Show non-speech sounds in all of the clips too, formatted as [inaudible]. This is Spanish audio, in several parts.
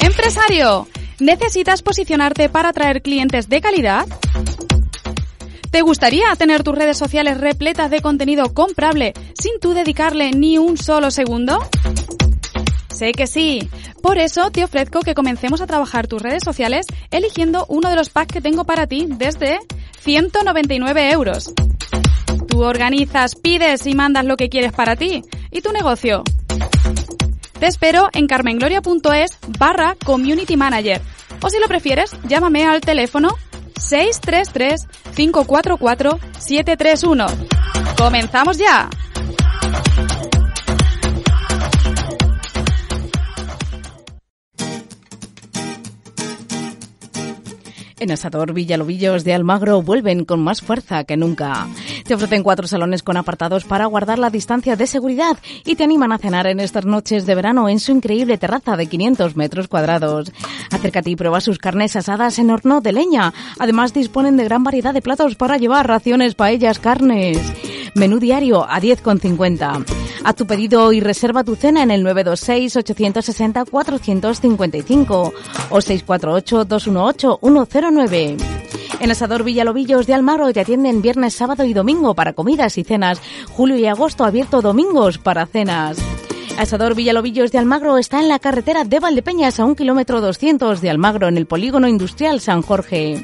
Empresario, ¿necesitas posicionarte para atraer clientes de calidad? ¿Te gustaría tener tus redes sociales repletas de contenido comprable sin tú dedicarle ni un solo segundo? Sé que sí. Por eso te ofrezco que comencemos a trabajar tus redes sociales eligiendo uno de los packs que tengo para ti desde 199 euros. Tú organizas, pides y mandas lo que quieres para ti y tu negocio. Te espero en carmengloria.es barra community manager. O si lo prefieres, llámame al teléfono 633-544-731. ¡Comenzamos ya! En Asador Villalobillos de Almagro vuelven con más fuerza que nunca. Te ofrecen cuatro salones con apartados para guardar la distancia de seguridad y te animan a cenar en estas noches de verano en su increíble terraza de 500 metros cuadrados. Acércate y prueba sus carnes asadas en horno de leña. Además disponen de gran variedad de platos para llevar raciones, paellas, carnes. Menú diario a 10,50. Haz tu pedido y reserva tu cena en el 926-860-455 o 648-218-109. En Asador Villalobillos de Almagro te atienden viernes, sábado y domingo para comidas y cenas. Julio y agosto abierto domingos para cenas. Asador Villalobillos de Almagro está en la carretera de Valdepeñas a un kilómetro 200 de Almagro en el polígono industrial San Jorge.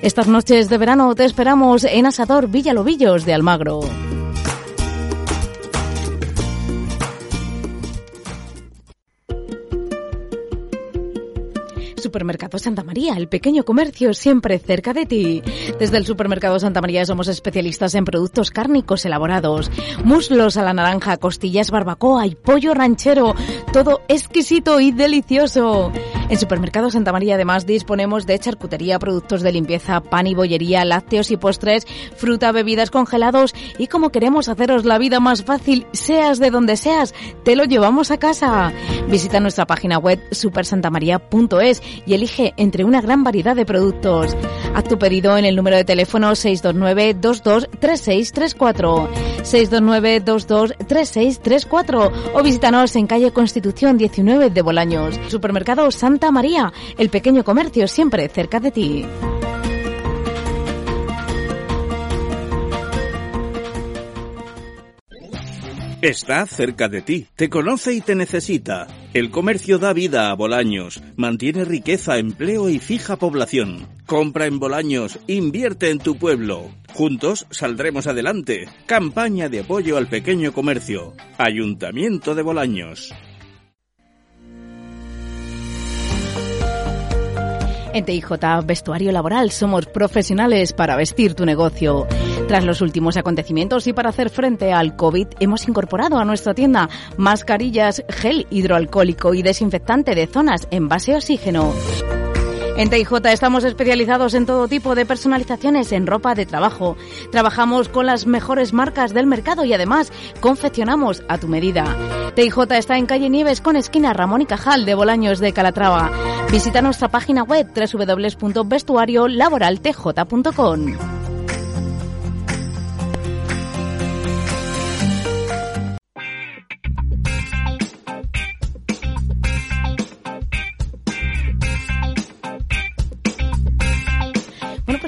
Estas noches de verano te esperamos en Asador Villalobillos de Almagro. Supermercado Santa María, el pequeño comercio siempre cerca de ti. Desde el Supermercado Santa María somos especialistas en productos cárnicos elaborados, muslos a la naranja, costillas barbacoa y pollo ranchero, todo exquisito y delicioso. En Supermercado Santa María además disponemos de charcutería, productos de limpieza, pan y bollería, lácteos y postres, fruta, bebidas congelados y como queremos haceros la vida más fácil, seas de donde seas, te lo llevamos a casa. Visita nuestra página web supersantamaria.es y elige entre una gran variedad de productos. Haz tu pedido en el número de teléfono 629 223634 629 223634 o visítanos en calle Constitución 19 de Bolaños. Supermercado Santa María, el pequeño comercio siempre cerca de ti. Está cerca de ti, te conoce y te necesita. El comercio da vida a Bolaños, mantiene riqueza, empleo y fija población. Compra en Bolaños, invierte en tu pueblo. Juntos saldremos adelante. Campaña de apoyo al pequeño comercio. Ayuntamiento de Bolaños. En TIJ Vestuario Laboral somos profesionales para vestir tu negocio. Tras los últimos acontecimientos y para hacer frente al COVID, hemos incorporado a nuestra tienda mascarillas, gel hidroalcohólico y desinfectante de zonas en base a oxígeno. En TIJ estamos especializados en todo tipo de personalizaciones en ropa de trabajo. Trabajamos con las mejores marcas del mercado y además confeccionamos a tu medida. TIJ está en calle Nieves con esquina Ramón y Cajal de Bolaños de Calatrava. Visita nuestra página web www.vestuariolaboraltj.com.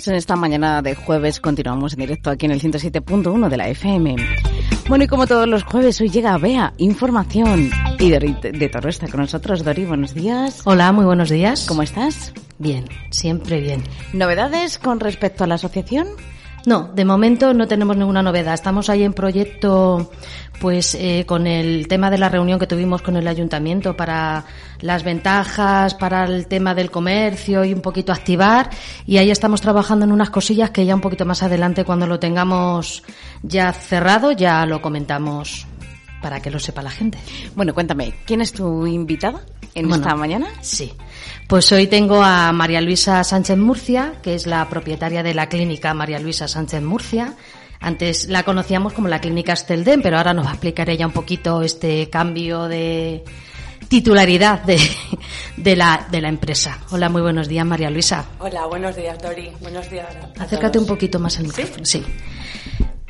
pues en esta mañana de jueves continuamos en directo aquí en el 107.1 de la FM. Bueno, y como todos los jueves, hoy llega Bea, información. Y Dori de Toro está con nosotros. Dori, buenos días. Hola, muy buenos días. ¿Cómo estás? Bien, siempre bien. ¿Novedades con respecto a la asociación? No, de momento no tenemos ninguna novedad. Estamos ahí en proyecto, pues, eh, con el tema de la reunión que tuvimos con el ayuntamiento para las ventajas, para el tema del comercio y un poquito activar. Y ahí estamos trabajando en unas cosillas que ya un poquito más adelante, cuando lo tengamos ya cerrado, ya lo comentamos. para que lo sepa la gente. Bueno, cuéntame, ¿quién es tu invitada en Bueno, esta mañana? Sí. Pues hoy tengo a María Luisa Sánchez Murcia, que es la propietaria de la clínica María Luisa Sánchez Murcia. Antes la conocíamos como la clínica Estelden, pero ahora nos va a explicar ella un poquito este cambio de titularidad de, [laughs] de la, de la empresa. Hola, muy buenos días, María Luisa. Hola, buenos días, Dori. Buenos días. a Acércate un poquito más al micrófono. Sí.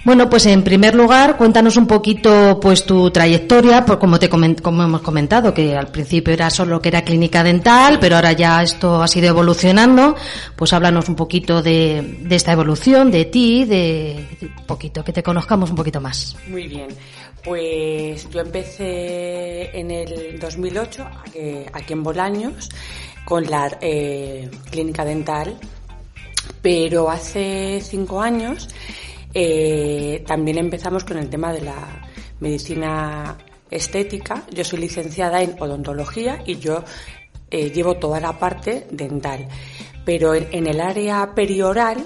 Bueno, pues en primer lugar, cuéntanos un poquito pues tu trayectoria, pues como te comen- como hemos comentado, que al principio era solo que era clínica dental, pero ahora ya esto ha sido evolucionando, pues háblanos un poquito de, de esta evolución, de ti, de, un poquito, que te conozcamos un poquito más. Muy bien. Pues yo empecé en el 2008 aquí, aquí en Bolaños con la eh, clínica dental, pero hace cinco años eh, también empezamos con el tema de la medicina estética. Yo soy licenciada en odontología y yo eh, llevo toda la parte dental. Pero en, en el área perioral,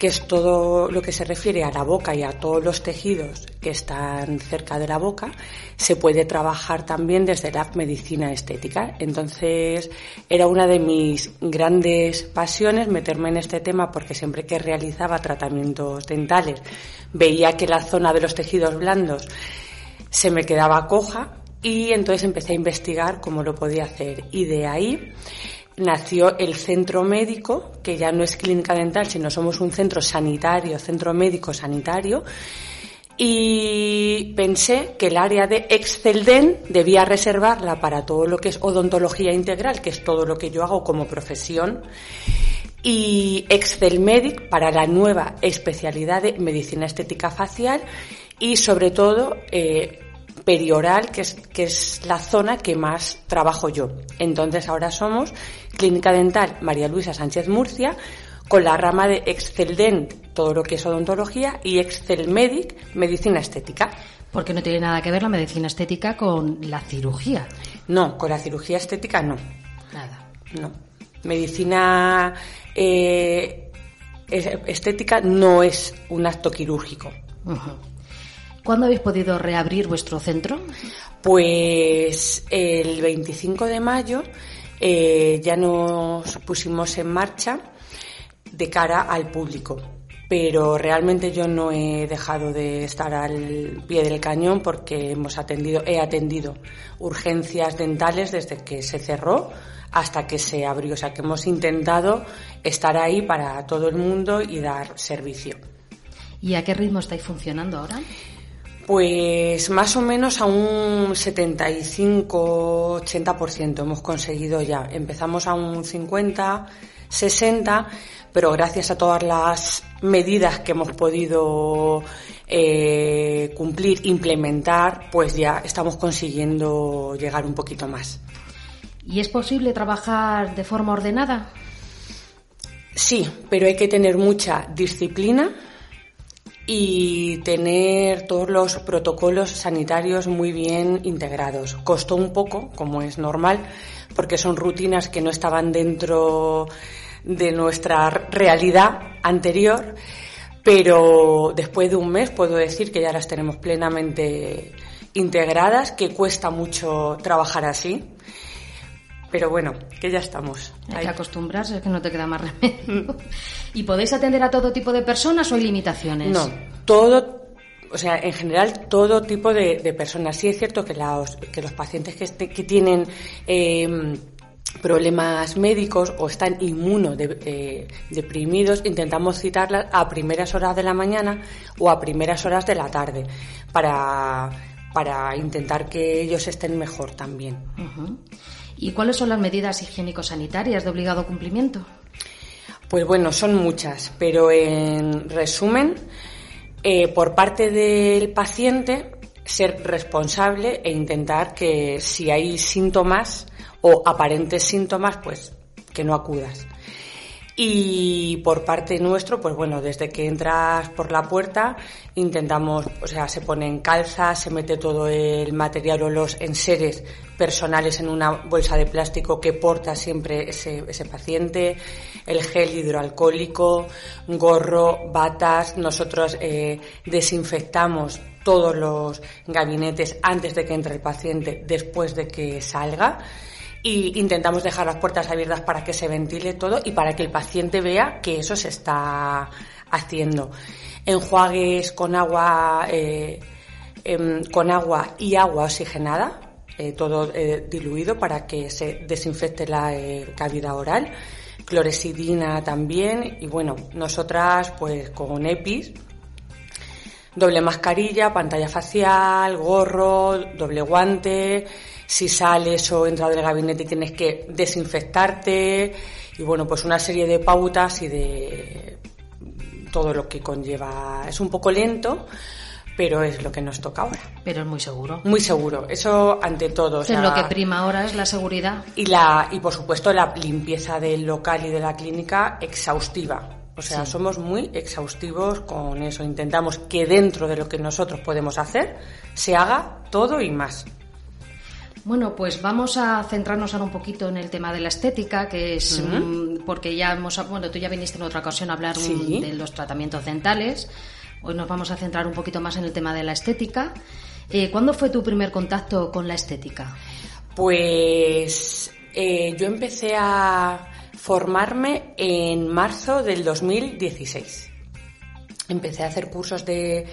que es todo lo que se refiere a la boca y a todos los tejidos que están cerca de la boca, se puede trabajar también desde la medicina estética. Entonces, era una de mis grandes pasiones meterme en este tema porque siempre que realizaba tratamientos dentales veía que la zona de los tejidos blandos se me quedaba coja y entonces empecé a investigar cómo lo podía hacer. Y de ahí nació el centro médico, que ya no es clínica dental, sino somos un centro sanitario, centro médico sanitario. Y pensé que el área de Excelden debía reservarla para todo lo que es odontología integral, que es todo lo que yo hago como profesión, y Excelmedic para la nueva especialidad de medicina estética facial y sobre todo eh, perioral, que es, que es la zona que más trabajo yo. Entonces ahora somos Clínica Dental María Luisa Sánchez Murcia con la rama de Exceldent, todo lo que es odontología, y Excelmedic, medicina estética. Porque no tiene nada que ver la medicina estética con la cirugía. No, con la cirugía estética no. Nada. No. Medicina eh, es- estética no es un acto quirúrgico. ¿Cuándo habéis podido reabrir vuestro centro? Pues el 25 de mayo eh, ya nos pusimos en marcha de cara al público. Pero realmente yo no he dejado de estar al pie del cañón porque hemos atendido, he atendido urgencias dentales desde que se cerró hasta que se abrió. O sea que hemos intentado estar ahí para todo el mundo y dar servicio. ¿Y a qué ritmo estáis funcionando ahora? Pues más o menos a un 75-80% hemos conseguido ya. Empezamos a un 50, 60, pero gracias a todas las medidas que hemos podido eh, cumplir, implementar, pues ya estamos consiguiendo llegar un poquito más. ¿Y es posible trabajar de forma ordenada? Sí, pero hay que tener mucha disciplina y tener todos los protocolos sanitarios muy bien integrados. Costó un poco, como es normal, porque son rutinas que no estaban dentro de nuestra realidad anterior, pero después de un mes puedo decir que ya las tenemos plenamente integradas, que cuesta mucho trabajar así. Pero bueno, que ya estamos. Hay Ahí. que acostumbrarse, es que no te queda más remedio. [laughs] ¿Y podéis atender a todo tipo de personas o hay limitaciones? No, todo, o sea, en general todo tipo de, de personas. Sí es cierto que los, que los pacientes que, este- que tienen eh, problemas médicos o están inmunodeprimidos, intentamos citarlas a primeras horas de la mañana o a primeras horas de la tarde para, para intentar que ellos estén mejor también. Ujú. ¿Y cuáles son las medidas higiénico-sanitarias de obligado cumplimiento? Pues bueno, son muchas, pero en resumen, eh, por parte del paciente, ser responsable e intentar que si hay síntomas o aparentes síntomas, pues que no acudas. Y por parte nuestro, pues bueno, desde que entras por la puerta, intentamos, o sea, se ponen calzas, se mete todo el material o los enseres personales en una bolsa de plástico que porta siempre ese, paciente, el gel hidroalcohólico, gorro, batas, nosotros eh, desinfectamos todos los gabinetes antes de que entre el paciente, después de que salga. Y intentamos dejar las puertas abiertas para que se ventile todo y para que el paciente vea que eso se está haciendo. Enjuagues con agua, eh, em, con agua y agua oxigenada, eh, todo eh, diluido para que se desinfecte la cavidad oral. Cloresidina también. Y bueno, nosotras pues con EPIs, doble mascarilla, pantalla facial, gorro, doble guante, si sales o entras del gabinete tienes que desinfectarte. Y bueno, pues una serie de pautas y de todo lo que conlleva. Es un poco lento, pero es lo que nos toca ahora. Pero es muy seguro. Muy seguro, eso ante todo. O lo que prima ahora es la seguridad. Y, la, y por supuesto la limpieza del local y de la clínica exhaustiva. O sea, somos muy exhaustivos con eso. Intentamos que dentro de lo que nosotros podemos hacer se haga todo y más. Bueno, pues vamos a centrarnos ahora un poquito en el tema de la estética, que es mm, porque ya hemos, bueno, tú ya viniste en otra ocasión a hablar de los tratamientos dentales. Hoy nos vamos a centrar un poquito más en el tema de la estética. Eh, ¿Cuándo fue tu primer contacto con la estética? Pues eh, yo empecé a formarme en marzo del 2016. Empecé a hacer cursos de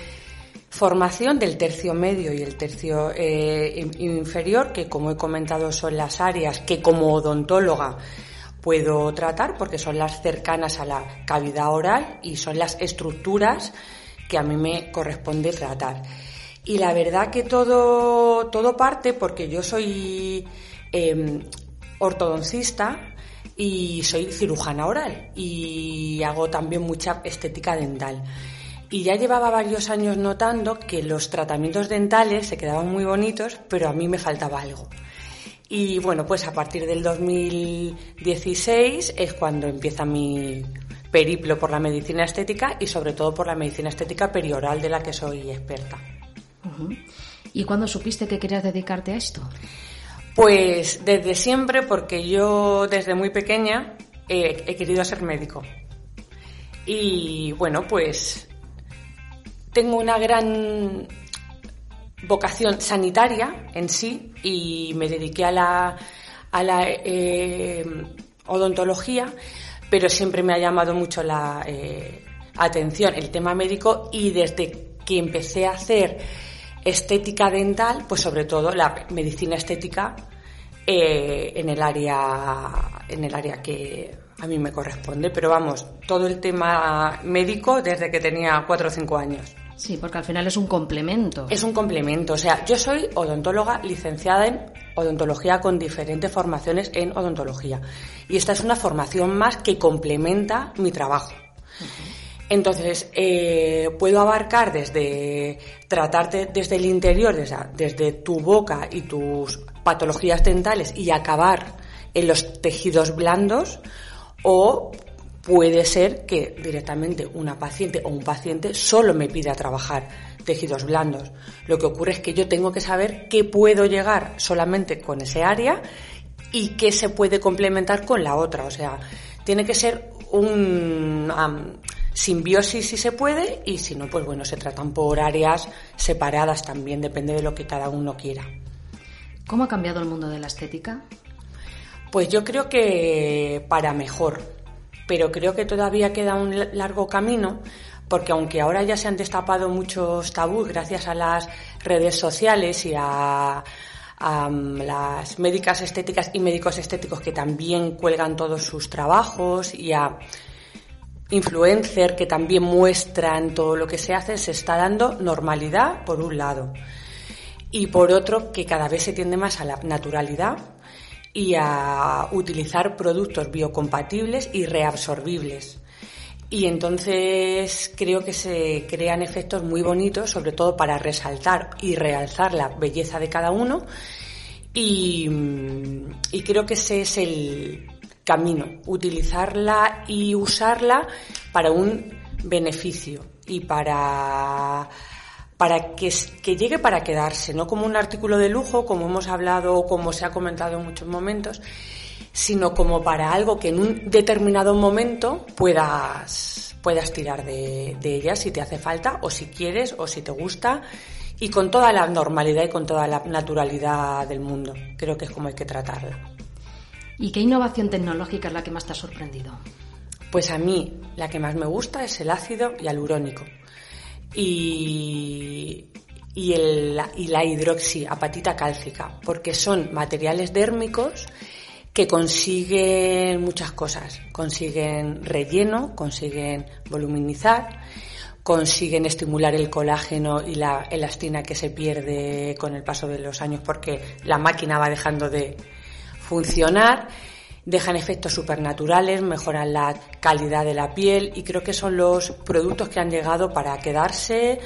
formación del tercio medio y el tercio eh, inferior, que como he comentado son las áreas que como odontóloga puedo tratar porque son las cercanas a la cavidad oral y son las estructuras que a mí me corresponde tratar. Y la verdad que todo, todo parte porque yo soy em, ortodoncista y soy cirujana oral y hago también mucha estética dental. Y ya llevaba varios años notando que los tratamientos dentales se quedaban muy bonitos, pero a mí me faltaba algo. Y bueno, pues a partir del 2016 es cuando empieza mi, periplo por la medicina estética y sobre todo por la medicina estética perioral de la que soy experta. ¿Y cuándo supiste que querías dedicarte a esto? Pues desde siempre, porque yo desde muy pequeña he querido ser médico. Y bueno, pues tengo una gran vocación sanitaria en sí y me dediqué a la, a la eh, odontología pero siempre me ha llamado mucho la eh, atención el tema médico y desde que empecé a hacer estética dental, pues sobre todo la medicina estética eh, en el área en el área que a mí me corresponde, pero vamos, todo el tema médico desde que tenía cuatro o cinco años. Sí, porque al final es un complemento. Es un complemento. O sea, yo soy odontóloga licenciada en odontología con diferentes formaciones en odontología. Y esta es una formación más que complementa mi trabajo. Entonces, eh, puedo abarcar desde tratarte desde el interior, desde, desde tu boca y tus patologías dentales y acabar en los tejidos blandos o puede ser que directamente una paciente o un paciente solo me pida trabajar tejidos blandos. Lo que ocurre es que yo tengo que saber qué puedo llegar solamente con ese área y qué se puede complementar con la otra. O sea, tiene que ser un simbiosis si se puede y si no, pues bueno, se tratan por áreas separadas también, depende de lo que cada uno quiera. ¿Cómo ha cambiado el mundo de la estética? Pues yo creo que para mejor pero creo que todavía queda un largo camino porque aunque ahora ya se han destapado muchos tabús gracias a las redes sociales y a, mm, las médicas estéticas y médicos estéticos que también cuelgan todos sus trabajos y a influencers que también muestran todo lo que se hace, se está dando normalidad por un lado. Y por otro que cada vez se tiende más a la naturalidad y a utilizar productos biocompatibles y reabsorbibles. Y entonces creo que se crean efectos muy bonitos, sobre todo para resaltar y realzar la belleza de cada uno. Y, y creo que ese es el camino, utilizarla y usarla para un beneficio y para para que, que, llegue para quedarse, no como un artículo de lujo, como hemos hablado o como se ha comentado en muchos momentos, sino como para algo que en un determinado momento puedas, puedas tirar de, de ella si te hace falta o si quieres o si te gusta y con toda la normalidad y con toda la naturalidad del mundo. Creo que es como hay que tratarla. ¿Y qué innovación tecnológica es la que más te ha sorprendido? Pues a mí la que más me gusta es el ácido hialurónico y, y, el, y la hidroxiapatita cálcica, porque son materiales dérmicos que consiguen muchas cosas. Consiguen relleno, consiguen voluminizar, consiguen estimular el colágeno y la elastina que se pierde con el paso de los años porque la máquina va dejando de funcionar, dejan efectos supernaturales, mejoran la calidad de la piel y creo que son los productos que han llegado para quedarse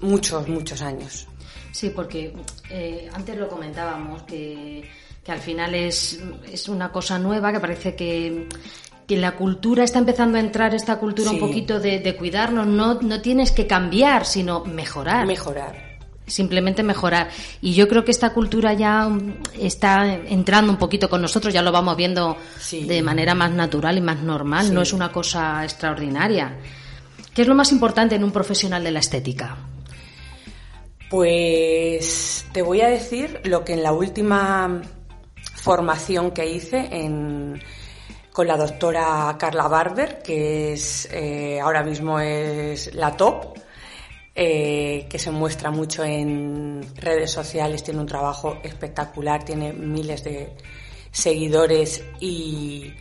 muchos, muchos años. Sí, porque eh, antes lo comentábamos que, que al final es, es una cosa nueva que parece que que la cultura está empezando a entrar, esta cultura un poquito de, cuidarnos, no, no tienes que cambiar, sino mejorar. Mejorar simplemente mejorar. Y yo creo que esta cultura ya está entrando un poquito con nosotros, ya lo vamos viendo de manera más natural y más normal, no es una cosa extraordinaria. ¿Qué es lo más importante en un profesional de la estética? Pues te voy a decir lo que en la última formación que hice en, con la doctora Carla Barber, que es eh, ahora mismo es la top, eh, que se muestra mucho en redes sociales, tiene un trabajo espectacular, tiene miles de seguidores y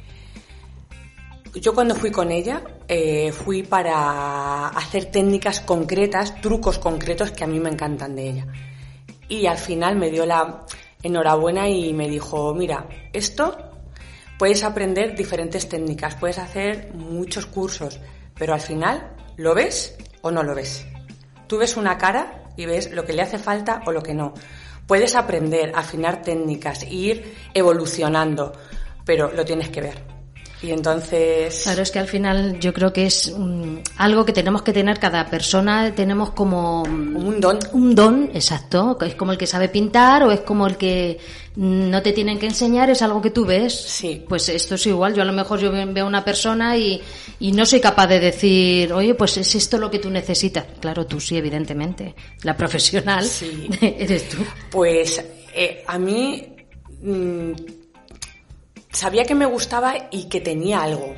yo cuando fui con ella eh, fui para hacer técnicas concretas, trucos concretos que a mí me encantan de ella. Y al final me dio la enhorabuena y me dijo, mira, esto Puedes aprender diferentes técnicas, puedes hacer muchos cursos, pero al final lo ves o no lo ves. Tú ves una cara y ves lo que le hace falta o lo que no. Puedes aprender, afinar técnicas, ir evolucionando, pero lo tienes que ver. Y entonces. Claro, es que al final yo creo que es algo que tenemos que tener cada persona, tenemos como. Un don. Un don, exacto. Es como el que sabe pintar o es como el que no te tienen que enseñar, es algo que tú ves. Sí. Pues esto es igual. Yo a lo mejor yo veo a una persona y, y no soy capaz de decir, oye, pues es esto lo que tú necesitas. Claro, tú sí, evidentemente. La profesional sí. [laughs] eres tú. Pues eh, a mí. Sabía que me gustaba y que tenía algo,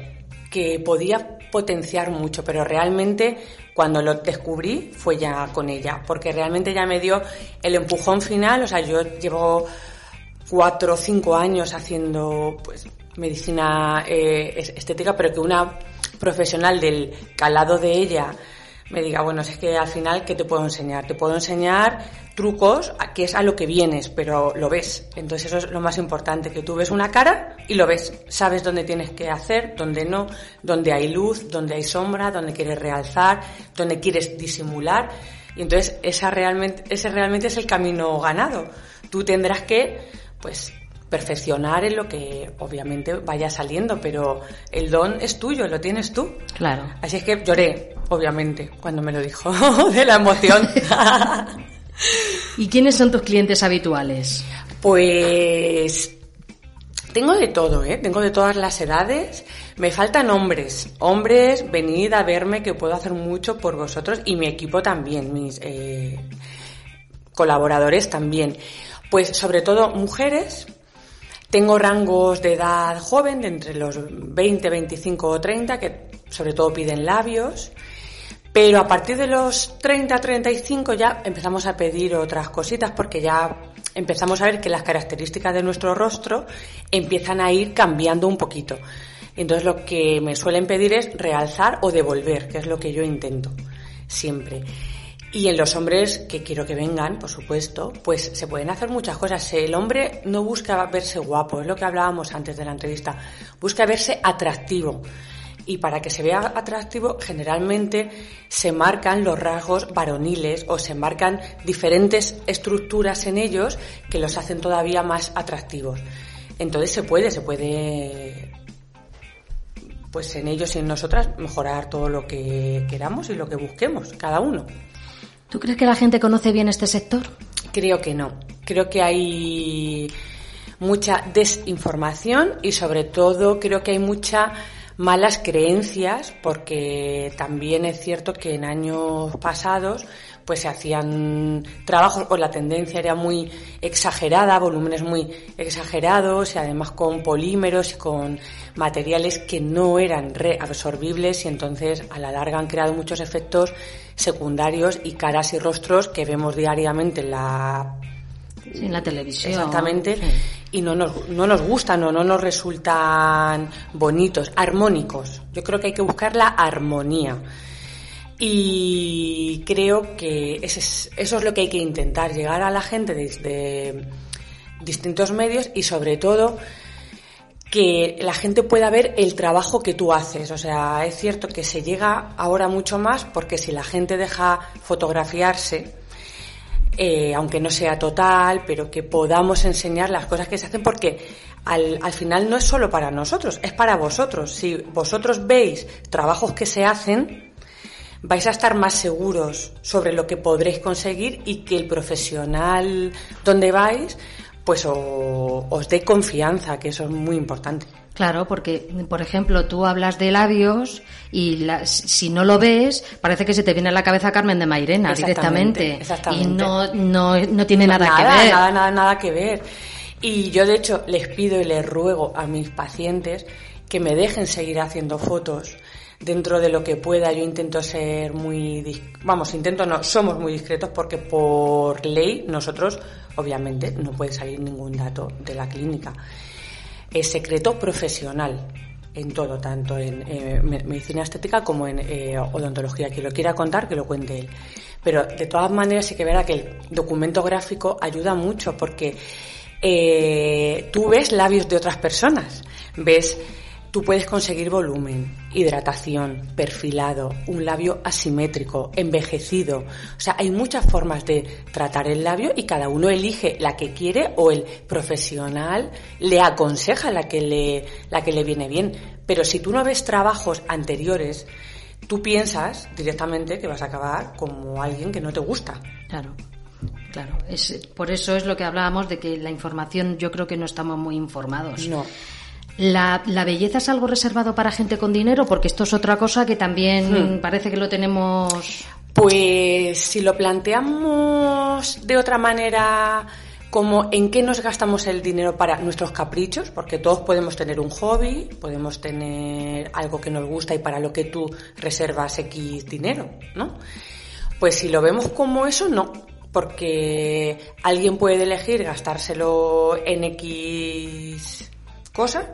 que podía potenciar mucho, pero realmente cuando lo descubrí fue ya con ella, porque realmente ya me dio el empujón final, o sea, yo llevo cuatro o cinco años haciendo pues medicina eh, estética, pero que una profesional del calado de ella me diga, bueno, es que al final, ¿qué te puedo enseñar? Te puedo enseñar trucos, que es a lo que vienes, pero lo ves. Entonces eso es lo más importante, que tú ves una cara y lo ves. Sabes dónde tienes que hacer, dónde no, dónde hay luz, dónde hay sombra, dónde quieres realzar, dónde quieres disimular. Y entonces esa realmente, ese realmente es el camino ganado. Tú tendrás que, pues, perfeccionar en lo que obviamente vaya saliendo, pero el don es tuyo, lo tienes tú. Claro. Así es que lloré, obviamente, cuando me lo dijo, [laughs] de la emoción. [laughs] ¿Y quiénes son tus clientes habituales? Pues tengo de todo, ¿eh? Tengo de todas las edades. Me faltan hombres. Hombres, venid a verme que puedo hacer mucho por vosotros y mi equipo también, mis eh, colaboradores también. Pues sobre todo mujeres, tengo rangos de edad joven, de entre los 20, 25 o 30, que sobre todo piden labios. Pero a partir de los 30, 35 ya empezamos a pedir otras cositas porque ya empezamos a ver que las características de nuestro rostro empiezan a ir cambiando un poquito. Entonces lo que me suelen pedir es realzar o devolver, que es lo que yo intento siempre. Y en los hombres que quiero que vengan, por supuesto, pues se pueden hacer muchas cosas. El hombre no busca verse guapo, es lo que hablábamos antes de la entrevista, busca verse atractivo. Y para que se vea atractivo, generalmente se marcan los rasgos varoniles o se marcan diferentes estructuras en ellos que los hacen todavía más atractivos. Entonces se puede, se puede, pues en ellos y en nosotras mejorar todo lo que queramos y lo que busquemos, cada uno. ¿Tú crees que la gente conoce bien este sector? Creo que no. Creo que hay mucha desinformación y sobre todo creo que hay muchas malas creencias porque también es cierto que en años pasados pues se hacían trabajos, o la tendencia era muy exagerada, volúmenes muy exagerados y además con polímeros y con materiales que no eran reabsorbibles y entonces a la larga han creado muchos efectos secundarios y caras y rostros que vemos diariamente en la Sí, en la televisión. Exactamente. Sí. Y no nos, no nos gustan o no nos resultan bonitos, armónicos. Yo creo que hay que buscar la armonía. Y creo que ese es- eso es lo que hay que intentar, llegar a la gente desde distintos medios y sobre todo que la gente pueda ver el trabajo que tú haces. O sea, es cierto que se llega ahora mucho más porque si la gente deja fotografiarse, eh, aunque no sea total, pero que podamos enseñar las cosas que se hacen porque al, al final no es solo para nosotros, es para vosotros. Si vosotros veis trabajos que se hacen, vais a estar más seguros sobre lo que podréis conseguir y que el profesional donde vais pues os dé confianza, que eso es muy importante. Claro, porque, por ejemplo, tú hablas de labios y la- si no lo ves, parece que se te viene a la cabeza Carmen de Mairena Exactamente, directamente. exactamente. Y no, no, no tiene nada, nada, que ver. Nada, nada, nada que ver. Y yo, de hecho, les pido y les ruego a mis pacientes que me dejen seguir haciendo fotos dentro de lo que pueda. Yo intento ser muy, vamos, intento no, somos muy discretos porque por ley nosotros, obviamente, no puede salir ningún dato de la clínica. Es secreto profesional en todo, tanto en eh, me- medicina estética como en eh, odontología. Quien lo quiera contar, que lo cuente él. Pero de todas maneras sí que verá que el documento gráfico ayuda mucho porque eh, tú ves labios de otras personas, ves, tú puedes conseguir volumen, hidratación, perfilado, un labio asimétrico, envejecido. O sea, hay muchas formas de tratar el labio y cada uno elige la que quiere o el profesional le aconseja la que le, la que le viene bien. Pero si tú no ves trabajos anteriores, tú piensas directamente que vas a acabar como alguien que no te gusta. Claro, claro. Es, por eso es lo que hablábamos de que la información yo creo que no estamos muy informados. No. La, la belleza es algo reservado para gente con dinero, porque esto es otra cosa que también Hmm. parece que lo tenemos. Pues si lo planteamos de otra manera, como en qué nos gastamos el dinero para nuestros caprichos, porque todos podemos tener un hobby, podemos tener algo que nos gusta y para lo que tú reservas X dinero, ¿no? Pues si lo vemos como eso, no, porque alguien puede elegir gastárselo en X cosa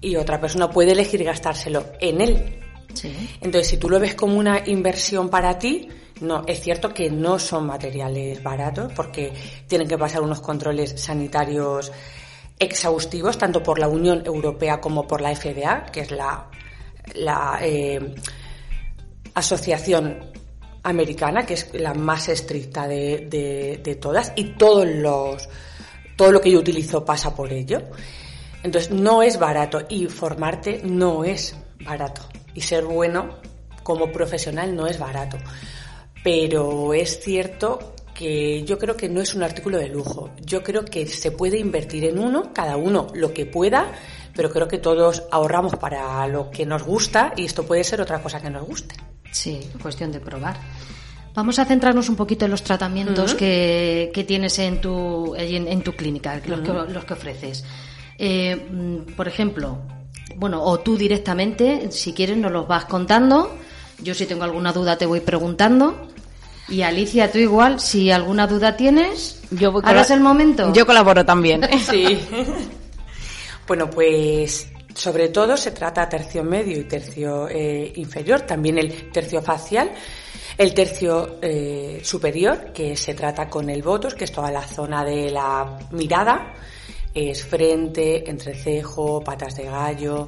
y otra persona puede elegir gastárselo en él. Sí. Entonces, si tú lo ves como una inversión para ti, no, es cierto que no son materiales baratos porque tienen que pasar unos controles sanitarios exhaustivos, tanto por la Unión Europea como por la FDA, que es la, la eh, asociación americana, que es la más estricta de, de- de todas, y todos los, todo lo que yo utilizo pasa por ello. Entonces, no es barato y formarte no es barato. Y ser bueno como profesional no es barato. Pero es cierto que yo creo que no es un artículo de lujo. Yo creo que se puede invertir en uno, cada uno lo que pueda, pero creo que todos ahorramos para lo que nos gusta y esto puede ser otra cosa que nos guste. Sí, cuestión de probar. Vamos a centrarnos un poquito en los tratamientos que, que tienes en tu, en, en tu clínica, los, que, los que ofreces. Eh, mm, por ejemplo, bueno, o tú directamente, si quieres, nos los vas contando. Yo si tengo alguna duda te voy preguntando. Y Alicia, tú igual, si alguna duda tienes, Yo voy ahora es el momento. Yo colaboro también. [laughs] Sí. [laughs] bueno, pues sobre todo se trata tercio medio y tercio eh, inferior, también el tercio facial, el tercio eh, superior, que se trata con el botos, que es toda la zona de la mirada, es frente, entrecejo, patas de gallo,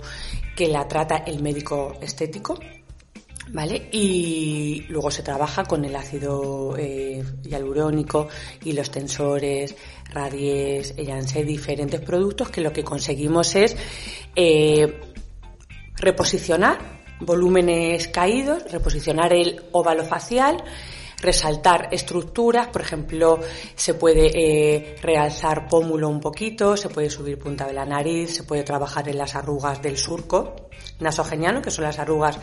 que la trata el médico estético. ¿Vale? Y luego se trabaja con el ácido eh, hialurónico y los tensores, radies, Janssen, diferentes productos que lo que conseguimos es eh, reposicionar volúmenes caídos, reposicionar el óvalo facial, resaltar estructuras, por ejemplo, se puede eh, realzar pómulo un poquito, se puede subir punta de la nariz, se puede trabajar en las arrugas del surco nasogeniano, que son las arrugas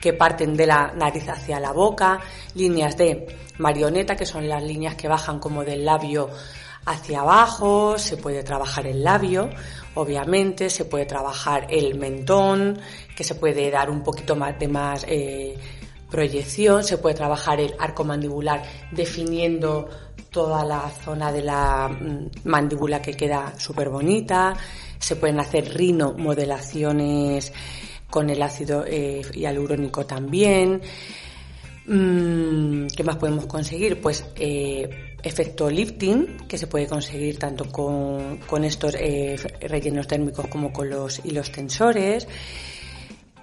que parten de la nariz hacia la boca, líneas de marioneta, que son las líneas que bajan como del labio hacia abajo, se puede trabajar el labio, obviamente, se puede trabajar el mentón, que se puede dar un poquito más de más eh, proyección, se puede trabajar el arco mandibular definiendo toda la zona de la mm, mandíbula que queda súper bonita, se pueden hacer rino modelaciones con el ácido eh, hialurónico también. Mm, ¿Qué más podemos conseguir? Pues eh, efecto lifting, que se puede conseguir tanto con, con estos eh, rellenos térmicos como con los hilos tensores.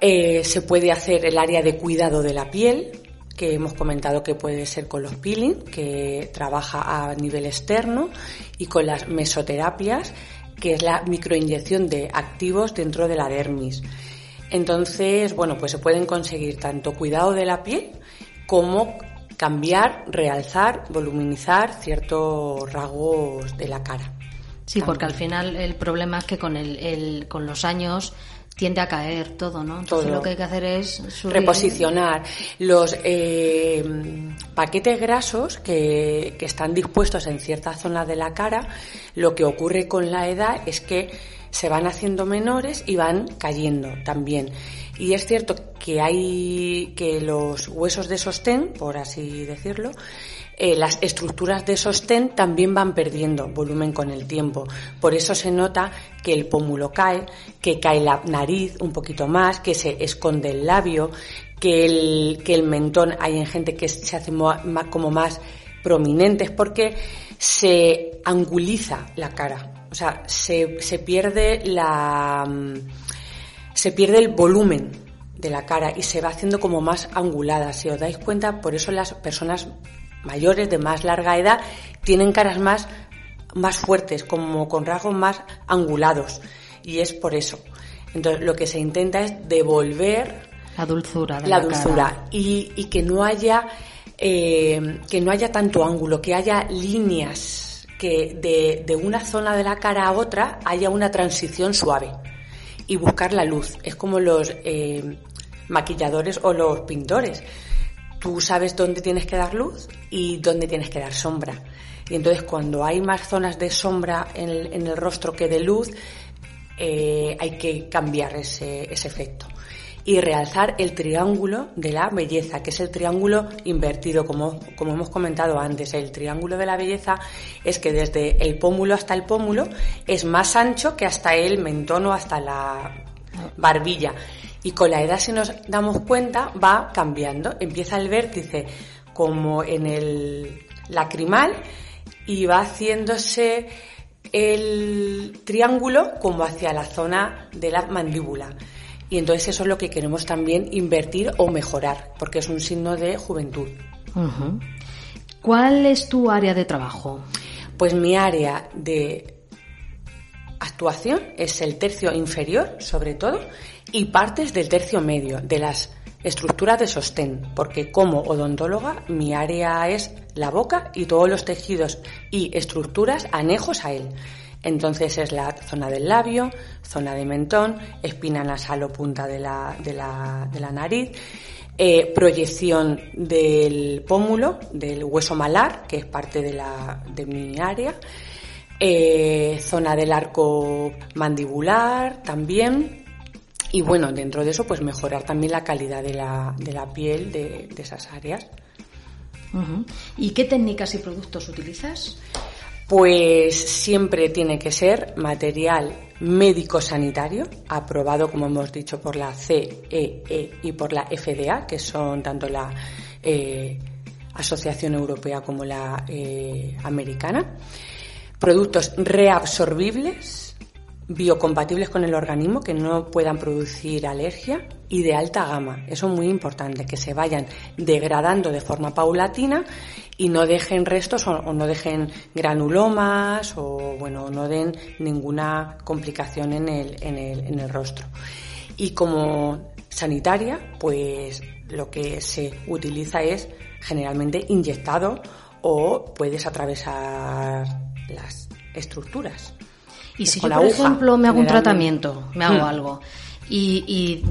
Eh, se puede hacer el área de cuidado de la piel, que hemos comentado que puede ser con los peeling, que trabaja a nivel externo, y con las mesoterapias, que es la microinyección de activos dentro de la dermis. Entonces, bueno, pues se pueden conseguir tanto cuidado de la piel como cambiar, realzar, voluminizar ciertos rasgos de la cara. Sí, porque al final el problema es que con, el, el, con los años tiende a caer todo, ¿no? Entonces Todo. lo que hay que hacer es subir- reposicionar los eh, paquetes grasos que, que están dispuestos en cierta zona de la cara. Lo que ocurre con la edad es que se van haciendo menores y van cayendo también. Y es cierto que hay que los huesos de sostén, por así decirlo, eh, las estructuras de sostén también van perdiendo volumen con el tiempo. Por eso se nota que el pómulo cae, que cae la nariz un poquito más, que se esconde el labio, que el, que el mentón hay en gente que se hace como más prominentes porque se anguliza la cara. O sea, se, se pierde la, se pierde el volumen de la cara y se va haciendo como más angulada. Si os dais cuenta, por eso las personas mayores de más larga edad tienen caras más, más fuertes, como con rasgos más angulados. Y es por eso. Entonces, lo que se intenta es devolver la dulzura de la, dulzura y, y que no haya eh, que no haya tanto ángulo, que haya líneas, que de, de una zona de la cara a otra haya una transición suave y buscar la luz. Es como los eh, maquilladores o los pintores. Tú sabes dónde tienes que dar luz y dónde tienes que dar sombra. Y entonces cuando hay más zonas de sombra en el, rostro que de luz, eh, hay que cambiar ese, efecto. Y realzar el triángulo de la belleza, que es el triángulo invertido, como, como hemos comentado antes. El triángulo de la belleza es que desde el pómulo hasta el pómulo es más ancho que hasta el mentón o hasta la barbilla. Y con la edad, si nos damos cuenta, va cambiando. Empieza el vértice como en el lacrimal y va haciéndose el triángulo como hacia la zona de la mandíbula. Y entonces eso es lo que queremos también invertir o mejorar, porque es un signo de juventud. ¿Cuál es tu área de trabajo? Pues mi área de actuación es el tercio inferior, sobre todo, y partes del tercio medio, de las estructuras de sostén, porque como odontóloga mi área es la boca y todos los tejidos y estructuras anejos a él. Entonces es la zona del labio, zona de mentón, espina nasal o punta de la, de la, de la nariz, eh, proyección del pómulo, del hueso malar, que es parte de, la, de mi área, eh, zona del arco mandibular también. Y bueno, dentro de eso, pues mejorar también la calidad de la, de la piel de, de esas áreas. ¿Y qué técnicas y productos utilizas? Pues siempre tiene que ser material médico-sanitario, aprobado, como hemos dicho, por la CEE y por la FDA, que son tanto la eh, Asociación Europea como la eh, Americana. Productos reabsorbibles, biocompatibles con el organismo, que no puedan producir alergia y de alta gama. Eso es muy importante, que se vayan degradando de forma paulatina y no dejen restos o, o no dejen granulomas o bueno, no den ninguna complicación en el, en el, en el rostro. Y como sanitaria, pues lo que se utiliza es generalmente inyectado o puedes atravesar las estructuras. Y si yo, por ejemplo, me hago un tratamiento, me hago Hmm. algo, y, y,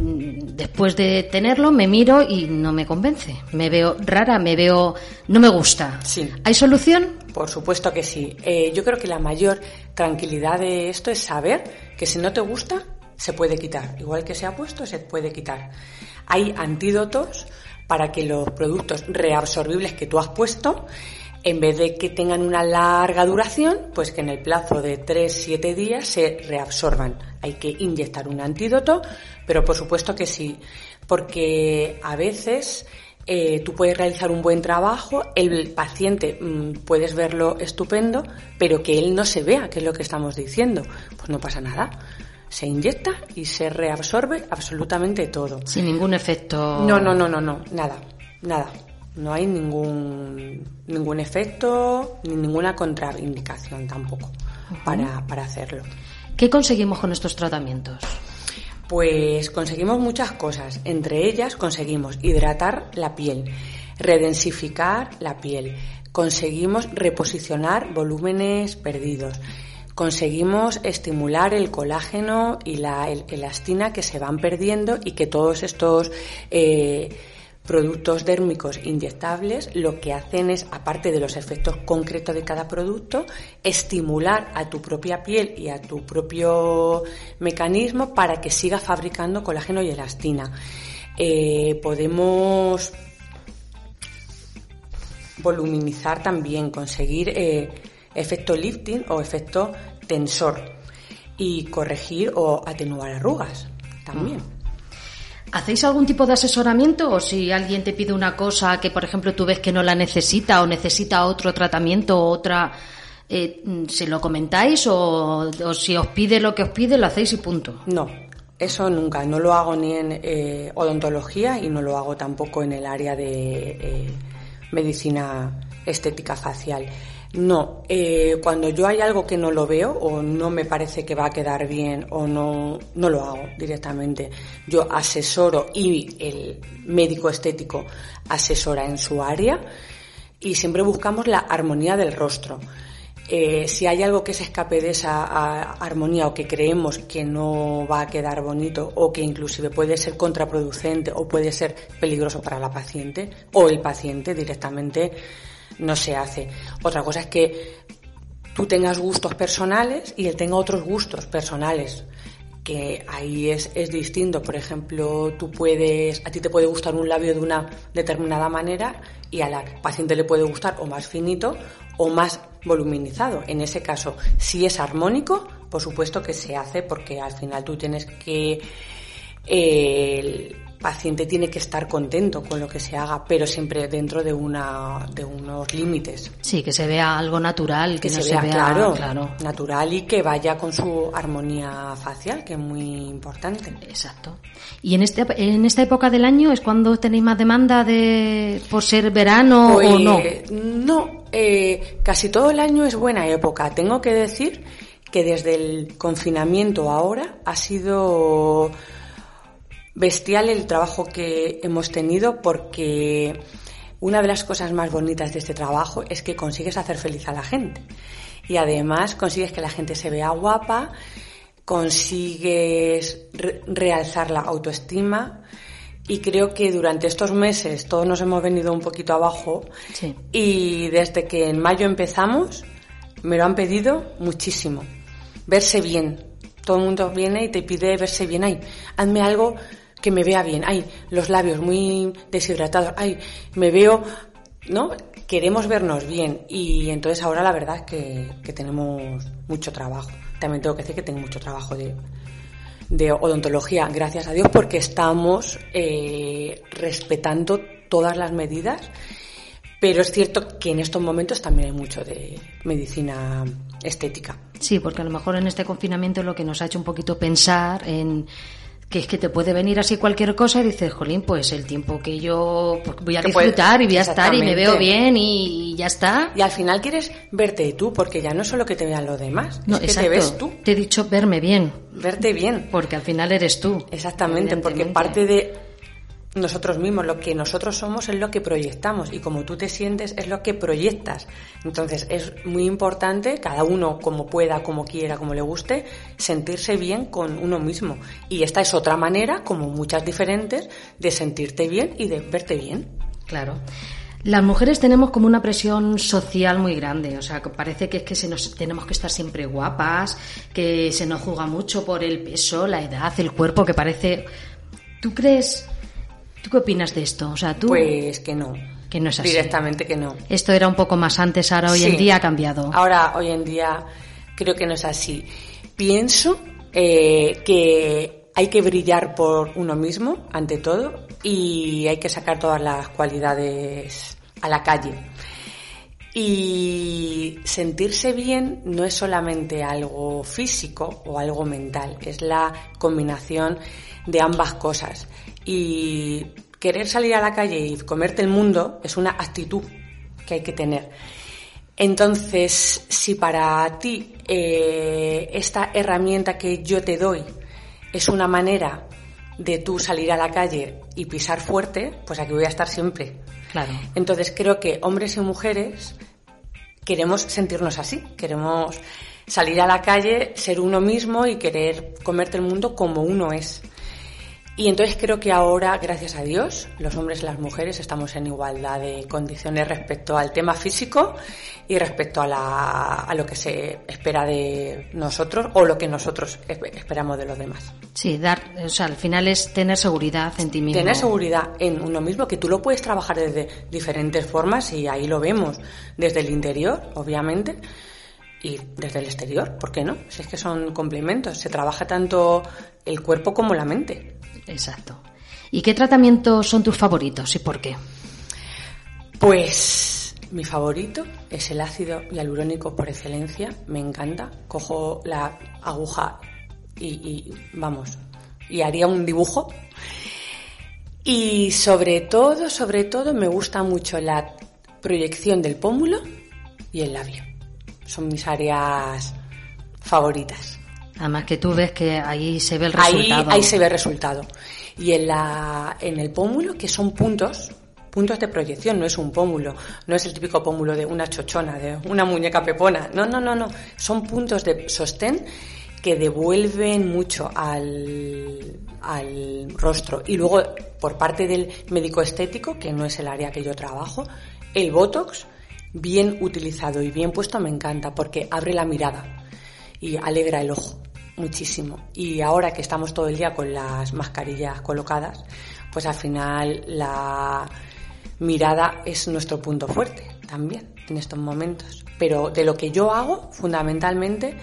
después de tenerlo me miro y no me convence. Me veo rara, me veo... no me gusta. Sí. ¿Hay solución? Por supuesto que sí. Eh, yo creo que la mayor tranquilidad de esto es saber que si no te gusta, se puede quitar. Igual que se ha puesto, se puede quitar. Hay antídotos para que los productos reabsorbibles que tú has puesto en vez de que tengan una larga duración, pues que en el plazo de 3-7 días se reabsorban. Hay que inyectar un antídoto, pero por supuesto que sí, porque a veces eh, tú puedes realizar un buen trabajo, el paciente mm, puedes verlo estupendo, pero que él no se vea, que es lo que estamos diciendo, pues no pasa nada. Se inyecta y se reabsorbe absolutamente todo. Sin ningún efecto. No, no, no, no, no, nada, nada. No hay ningún, ningún efecto ni ninguna contraindicación tampoco para, para hacerlo. ¿Qué conseguimos con estos tratamientos? Pues conseguimos muchas cosas. Entre ellas conseguimos hidratar la piel, redensificar la piel, conseguimos reposicionar volúmenes perdidos, conseguimos estimular el colágeno y la el- elastina que se van perdiendo y que todos estos eh, productos dérmicos inyectables lo que hacen es, aparte de los efectos concretos de cada producto, estimular a tu propia piel y a tu propio mecanismo para que siga fabricando colágeno y elastina. Eh, podemos voluminizar también, conseguir eh, efecto lifting o efecto tensor y corregir o atenuar arrugas también. ¿Hacéis algún tipo de asesoramiento o si alguien te pide una cosa que, por ejemplo, tú ves que no la necesita o necesita otro tratamiento o otra, eh, ¿se lo comentáis o, o si os pide lo que os pide lo hacéis y punto? No, eso nunca. No lo hago ni en eh, odontología y no lo hago tampoco en el área de eh, medicina estética facial. No, eh, cuando yo hay algo que no lo veo o no me parece que va a quedar bien o no, no lo hago directamente. Yo asesoro y el médico estético asesora en su área y siempre buscamos la armonía del rostro. Eh, si hay algo que se escape de esa armonía o que creemos que no va a quedar bonito o que inclusive puede ser contraproducente o puede ser peligroso para la paciente o el paciente directamente no se hace. Otra cosa es que tú tengas gustos personales y él tenga otros gustos personales que ahí es, es distinto. Por ejemplo, tú puedes, a ti te puede gustar un labio de una determinada manera y a la paciente le puede gustar o más finito o más voluminizado. En ese caso, si es armónico, por supuesto que se hace porque al final tú tienes que el paciente tiene que estar contento con lo que se haga, pero siempre dentro de una de unos límites Sí, que se vea algo natural, que, que no se, vea, vea claro, claro. natural y que vaya con su armonía facial, que es muy importante. Exacto. ¿Y en, este, en esta época del año es cuando tenéis más demanda de por ser verano o no? Pues, no, eh, casi todo el año es buena época. Tengo que decir que desde el confinamiento ahora ha sido bestial el trabajo que hemos tenido porque una de las cosas más bonitas de este trabajo es que consigues hacer feliz a la gente y además consigues que la gente se vea guapa, consigues re- realzar la autoestima y creo que durante estos meses todos nos hemos venido un poquito abajo Sí. y desde que en mayo empezamos me lo han pedido muchísimo. Verse bien. Todo el mundo viene y te pide verse bien. Ay, hazme algo que me vea bien. Ay, los labios muy deshidratados. Ay, me veo, ¿no? Queremos vernos bien. Y entonces ahora la verdad es que, que tenemos mucho trabajo. También tengo que decir que tengo mucho trabajo de, de odontología, gracias a Dios, porque estamos eh, respetando todas las medidas. Pero es cierto que en estos momentos también hay mucho de medicina estética. Sí, porque a lo mejor en este confinamiento lo que nos ha hecho un poquito pensar en que es que te puede venir así cualquier cosa y dices, jolín, pues el tiempo que yo pues, voy a disfrutar y voy a estar y me veo bien y ya está. Y al final quieres verte tú, porque ya no es solo que te vean los demás, No, es que exacto. te ves tú, Te he dicho verme bien, verte bien. porque al final eres tú. Exactamente, porque parte de nosotros mismos, lo que nosotros somos es lo que proyectamos y como tú te sientes es lo que proyectas. Entonces es muy importante, cada uno como pueda, como quiera, como le guste, sentirse bien con uno mismo. Y esta es otra manera, como muchas diferentes, de sentirte bien y de verte bien. Claro. Las mujeres tenemos como una presión social muy grande, o sea, parece que es que se nos, tenemos que estar siempre guapas, que se nos juega mucho por el peso, la edad, el cuerpo, que parece... ¿Tú crees ¿Tú qué opinas de esto? O sea, tú... Pues que no. Que no es así. Directamente que no. Esto era un poco más antes, ahora hoy en día ha cambiado. Ahora, hoy en día, creo que no es así. Pienso eh, que hay que brillar por uno mismo, ante todo, y hay que sacar todas las cualidades a la calle. Y sentirse bien no es solamente algo físico o algo mental, es la combinación de ambas cosas. Y querer salir a la calle y comerte el mundo es una actitud que hay que tener. Entonces, si para ti eh, esta herramienta que yo te doy es una manera de tú salir a la calle y pisar fuerte, pues aquí voy a estar siempre. Claro. Entonces creo que hombres y mujeres queremos sentirnos así, queremos salir a la calle, ser uno mismo y querer comerte el mundo como uno es. Y entonces creo que ahora, gracias a Dios, los hombres y las mujeres estamos en igualdad de condiciones respecto al tema físico y respecto a, la, a lo que se espera de nosotros o lo que nosotros esperamos de los demás. Sí, dar, o sea, al final es tener seguridad en ti mismo. Tener seguridad en uno mismo, que tú lo puedes trabajar desde diferentes formas y ahí lo vemos, desde el interior, obviamente, y desde el exterior, ¿por qué no? Si es que son complementos, se trabaja tanto el cuerpo como la mente. Exacto. ¿Y qué tratamientos son tus favoritos y por qué? Pues mi favorito es el ácido hialurónico por excelencia, me encanta. Cojo la aguja y, vamos, y haría un dibujo. Y sobre todo, sobre todo, me gusta mucho la proyección del pómulo y el labio. Son mis áreas favoritas. Además que tú ves que ahí se ve el resultado. Ahí, ahí se ve el resultado. Y en, la, en el pómulo, que son puntos, puntos de proyección, no es un pómulo, no es el típico pómulo de una chochona, de una muñeca pepona, no, no, no, no, son puntos de sostén que devuelven mucho al, al rostro. Y luego, por parte del médico estético, que no es el área que yo trabajo, el Botox, bien utilizado y bien puesto, me encanta porque abre la mirada y alegra el ojo muchísimo. Y ahora que estamos todo el día con las mascarillas colocadas, pues al final la mirada es nuestro punto fuerte también en estos momentos. Pero de lo que yo hago, fundamentalmente,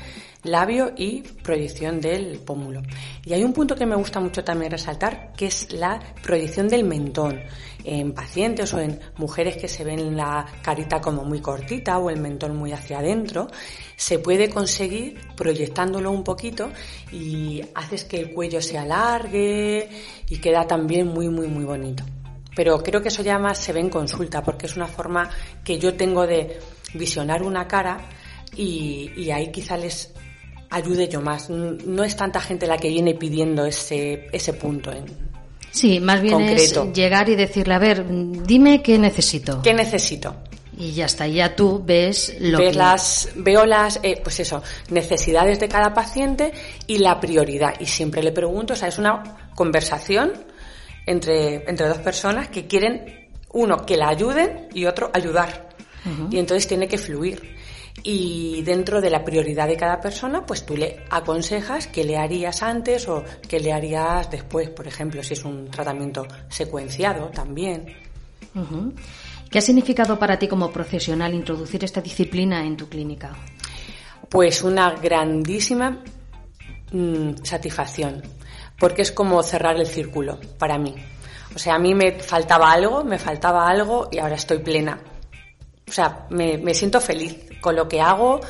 labio y proyección del pómulo. Y hay un punto que me gusta mucho también resaltar, que es la proyección del mentón. En pacientes o en mujeres que se ven la carita como muy cortita o el mentón muy hacia adentro, se puede conseguir proyectándolo un poquito y haces que el cuello se alargue y queda también muy, muy, muy bonito. Pero creo que eso ya más se ve en consulta porque es una forma que yo tengo de visionar una cara y, y ahí quizá les ayude yo más. No es tanta gente la que viene pidiendo ese, ese punto en Sí, más bien es llegar y decirle, a ver, dime qué necesito. ¿Qué necesito? Y ya está, ya tú ves lo ves que... las, veo las, eh, pues eso, necesidades de cada paciente y la prioridad. Y siempre le pregunto, o sea, es una conversación entre, entre dos personas que quieren, uno, que la ayuden y otro, ayudar. Y entonces tiene que fluir y dentro de la prioridad de cada persona, pues tú le aconsejas qué le harías antes o qué le harías después, por ejemplo, si es un tratamiento secuenciado también. ¿Qué ha significado para ti como profesional introducir esta disciplina en tu clínica? Pues una grandísima mm, satisfacción, porque es como cerrar el círculo para mí. O sea, a mí me faltaba algo, me faltaba algo y ahora estoy plena. O sea, me, me siento feliz con lo que hago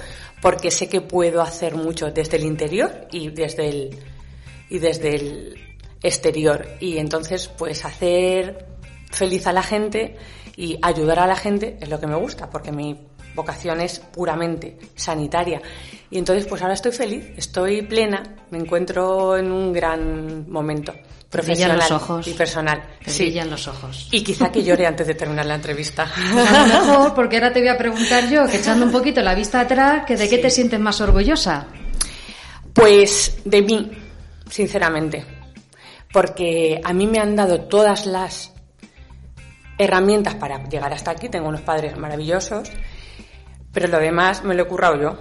porque sé que puedo hacer mucho desde el interior y desde el, y desde el exterior. Y entonces, pues hacer feliz a la gente y ayudar a la gente es lo que me gusta, porque mí vocación es puramente sanitaria. Y entonces, pues ahora estoy feliz, estoy plena, me encuentro en un gran momento profesional los ojos. y personal. Te Sí. brillan los ojos. Y quizá que llore antes de terminar la entrevista. [laughs] Pues a lo mejor, porque ahora te voy a preguntar yo, que echando un poquito la vista atrás, que de qué te sientes más orgullosa. Pues de mí, sinceramente. Porque a mí me han dado todas las herramientas para llegar hasta aquí. Tengo unos padres maravillosos. Pero lo demás me lo he currado yo.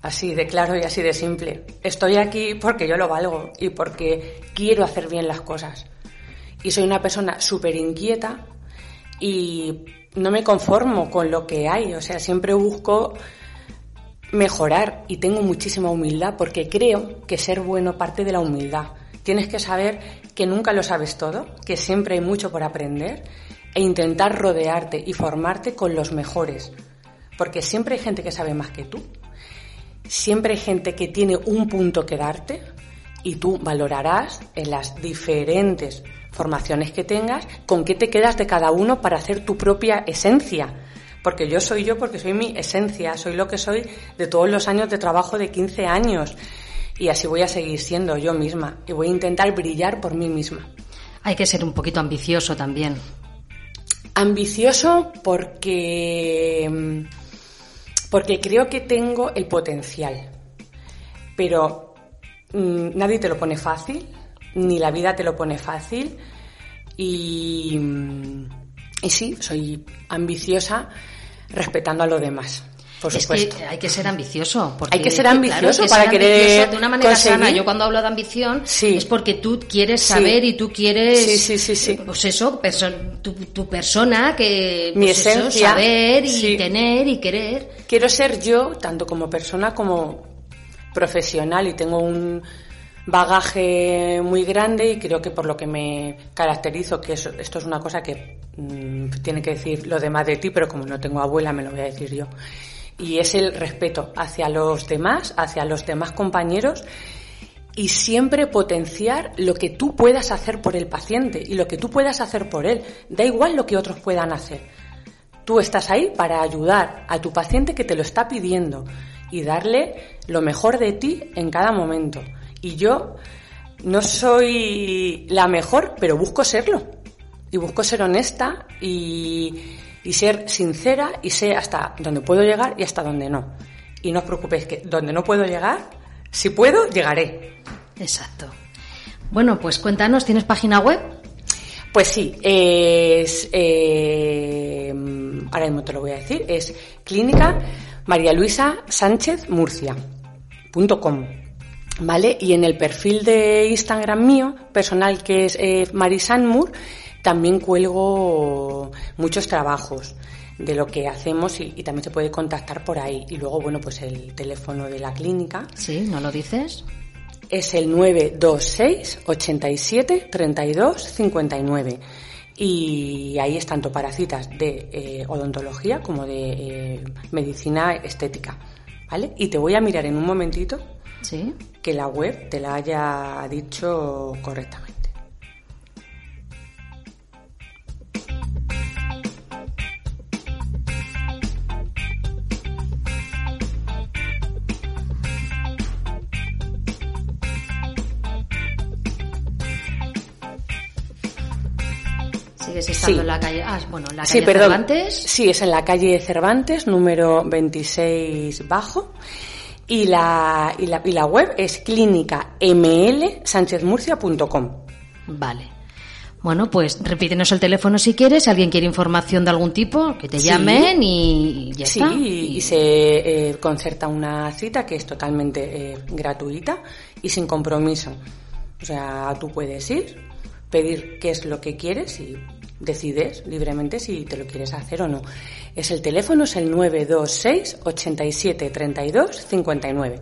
Así de claro y así de simple. Estoy aquí porque yo lo valgo y porque quiero hacer bien las cosas. Y soy una persona súper inquieta y no me conformo con lo que hay. O sea, siempre busco mejorar y tengo muchísima humildad porque creo que ser bueno parte de la humildad. Tienes que saber que nunca lo sabes todo, que siempre hay mucho por aprender e intentar rodearte y formarte con los mejores. Porque siempre hay gente que sabe más que tú, siempre hay gente que tiene un punto que darte y tú valorarás en las diferentes formaciones que tengas con qué te quedas de cada uno para hacer tu propia esencia. Porque yo soy yo porque soy mi esencia, soy lo que soy de todos los años de trabajo de 15 años. Y así voy a seguir siendo yo misma y voy a intentar brillar por mí misma. Hay que ser un poquito ambicioso también. Ambicioso porque mm, porque creo que tengo el potencial. Pero mm, nadie te lo pone fácil, ni la vida te lo pone fácil. Y, mm, y sí, soy ambiciosa respetando a los demás, por es supuesto. que hay que ser ambicioso. Porque, Hay que ser claro, ambicioso que para ser querer ambicioso de una manera conseguir. sana. Yo cuando hablo de ambición Sí. es porque tú quieres Sí. saber y tú quieres, Sí, sí, sí, sí. pues eso, perso- tu, tu persona que Mi pues eso, esencia. saber y Sí. tener y querer. quiero ser yo, tanto como persona como profesional, y tengo un bagaje muy grande y creo que por lo que me caracterizo, que eso- esto es una cosa que mm, tiene que decir los demás de ti, pero como no tengo abuela, me lo voy a decir yo. Y es el respeto hacia los demás, hacia los demás compañeros y siempre potenciar lo que tú puedas hacer por el paciente y lo que tú puedas hacer por él. Da igual lo que otros puedan hacer. Tú estás ahí para ayudar a tu paciente que te lo está pidiendo y darle lo mejor de ti en cada momento. Y yo no soy la mejor, pero busco serlo. Y busco ser honesta y, y ser sincera y sé hasta dónde puedo llegar y hasta dónde no. Y no os preocupéis que donde no puedo llegar, si puedo, llegaré. Exacto. Bueno, pues cuéntanos, ¿tienes página web? Pues sí, es, eh, ahora mismo te lo voy a decir, es clínica María Luisa Sánchez Murcia.com. ¿Vale? Y en el perfil de Instagram mío, personal, que es eh, Marisanmur, también cuelgo muchos trabajos de lo que hacemos y, y también se puede contactar por ahí. Y luego, bueno, pues el teléfono de la clínica Sí, ¿no lo dices? es el 926 87 32 59 y ahí es tanto para citas de eh, odontología como de eh, medicina estética, ¿vale? Y te voy a mirar en un momentito Sí. que la web te la haya dicho correctamente. Estando Sí. en la calle. Ah, bueno, en la Sí, calle perdón. Cervantes. Sí, es en la calle Cervantes, número 26 bajo. Y la, y la, y la web es clínica mlsanchezmurcia.com. Vale. Bueno, pues repítenos el teléfono si quieres. Si alguien quiere información de algún tipo, que te Sí. llamen y ya Sí, está. y, y se eh, concerta una cita que es totalmente eh, gratuita y sin compromiso. O sea, tú puedes ir, pedir qué es lo que quieres y decides libremente si te lo quieres hacer o no. Es el teléfono, es el 926 87 32 59.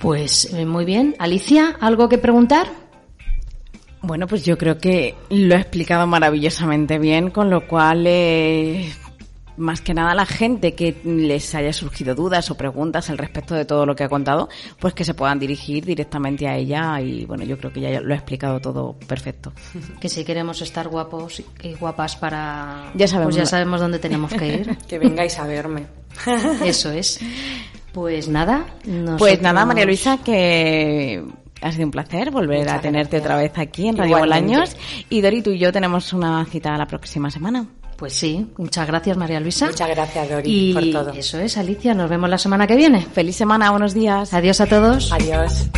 Pues eh, muy bien. Alicia, ¿algo que preguntar? Bueno, pues yo creo que lo he explicado maravillosamente bien, con lo cual, eh, más que nada la gente que les haya surgido dudas o preguntas al respecto de todo lo que ha contado, pues que se puedan dirigir directamente a ella y bueno, yo creo que ya lo he explicado todo perfecto. [laughs] Que si queremos estar guapos y guapas para... Ya sabemos. Pues ya sabemos dónde tenemos que ir. [laughs] Que vengáis a verme. [laughs] Eso es. Pues nada. Pues nada, María Luisa, que ha sido un placer volver a tenerte otra vez aquí en Radio Bolaños. Y Dori, tú y yo tenemos una cita la próxima semana. Pues sí, muchas gracias María Luisa. Muchas gracias Dori y por todo. Eso es, Alicia, nos vemos la semana que viene. Feliz semana, buenos días. Adiós a todos. Adiós.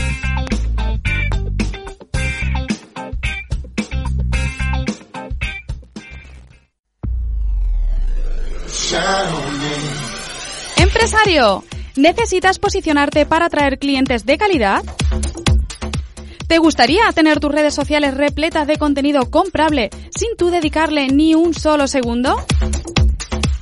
Empresario, ¿necesitas posicionarte para atraer clientes de calidad? ¿Te gustaría tener tus redes sociales repletas de contenido comprable sin tú dedicarle ni un solo segundo?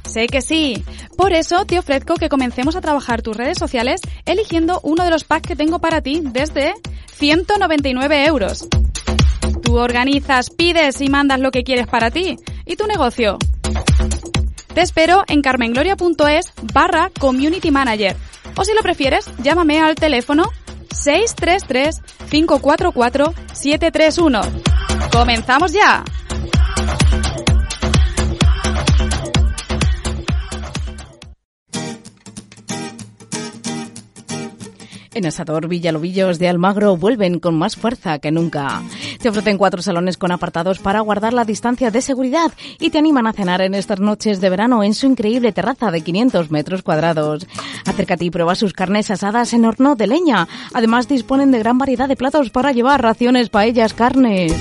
Sé que sí. Por eso te ofrezco que comencemos a trabajar tus redes sociales eligiendo uno de los packs que tengo para ti desde 199 euros. Tú organizas, pides y mandas lo que quieres para ti y tu negocio. Te espero en carmengloria.es barra community manager. O si lo prefieres, llámame al teléfono 633-544-731. ¡Comenzamos ya! En Asador Villalobillos de Almagro vuelven con más fuerza que nunca. Te ofrecen cuatro salones con apartados para guardar la distancia de seguridad y te animan a cenar en estas noches de verano en su increíble terraza de 500 metros cuadrados. Acércate y prueba sus carnes asadas en horno de leña. Además disponen de gran variedad de platos para llevar raciones, paellas, carnes.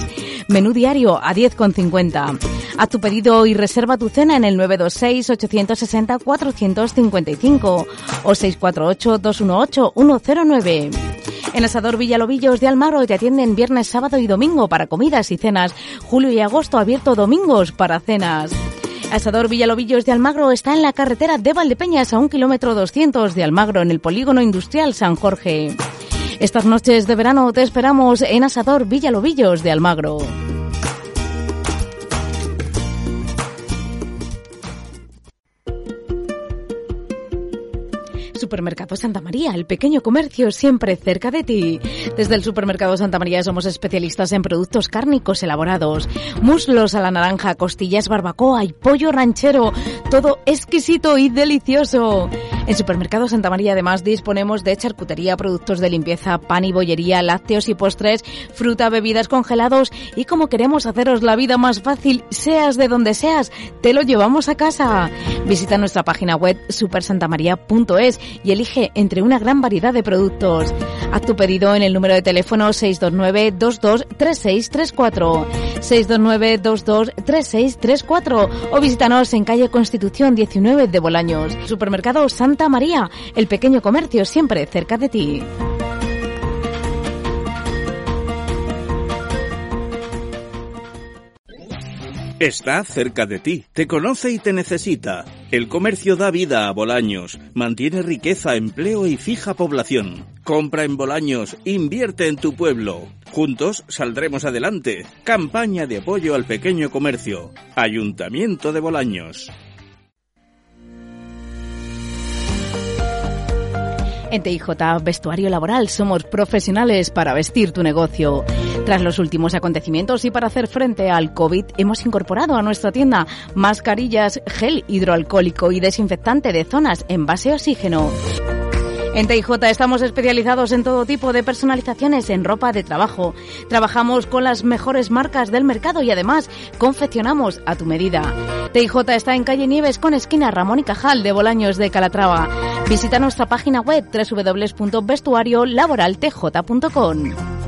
Menú diario a 10,50. Haz tu pedido y reserva tu cena en el 926-860-455 o 648-218-109. En Asador Villalobillos de Almagro te atienden viernes, sábado y domingo para comidas y cenas. Julio y agosto abierto domingos para cenas. Asador Villalobillos de Almagro está en la carretera de Valdepeñas a un kilómetro 200 de Almagro en el polígono industrial San Jorge. Estas noches de verano te esperamos en Asador Villalobillos de Almagro. Supermercado Santa María, el pequeño comercio siempre cerca de ti. Desde el Supermercado Santa María somos especialistas en productos cárnicos elaborados, muslos a la naranja, costillas barbacoa y pollo ranchero, todo exquisito y delicioso. En Supermercado Santa María además disponemos de charcutería, productos de limpieza, pan y bollería, lácteos y postres, fruta, bebidas congelados y como queremos haceros la vida más fácil, seas de donde seas, te lo llevamos a casa. Visita nuestra página web supersantamaría.es y elige entre una gran variedad de productos. Haz tu pedido en el número de teléfono 629-223634, 629-223634 o visítanos en calle Constitución 19 de Bolaños. Supermercado Santa María, el pequeño comercio siempre cerca de ti. Está cerca de ti, te conoce y te necesita. El comercio da vida a Bolaños, mantiene riqueza, empleo y fija población. Compra en Bolaños, invierte en tu pueblo. Juntos saldremos adelante. Campaña de apoyo al pequeño comercio. Ayuntamiento de Bolaños. En TIJ Vestuario Laboral somos profesionales para vestir tu negocio. Tras los últimos acontecimientos y para hacer frente al COVID, hemos incorporado a nuestra tienda mascarillas, gel hidroalcohólico y desinfectante de zonas en base oxígeno. En TIJ estamos especializados en todo tipo de personalizaciones en ropa de trabajo. Trabajamos con las mejores marcas del mercado y además confeccionamos a tu medida. TIJ está en calle Nieves con esquina Ramón y Cajal de Bolaños de Calatrava. Visita nuestra página web www.vestuariolaboraltj.com.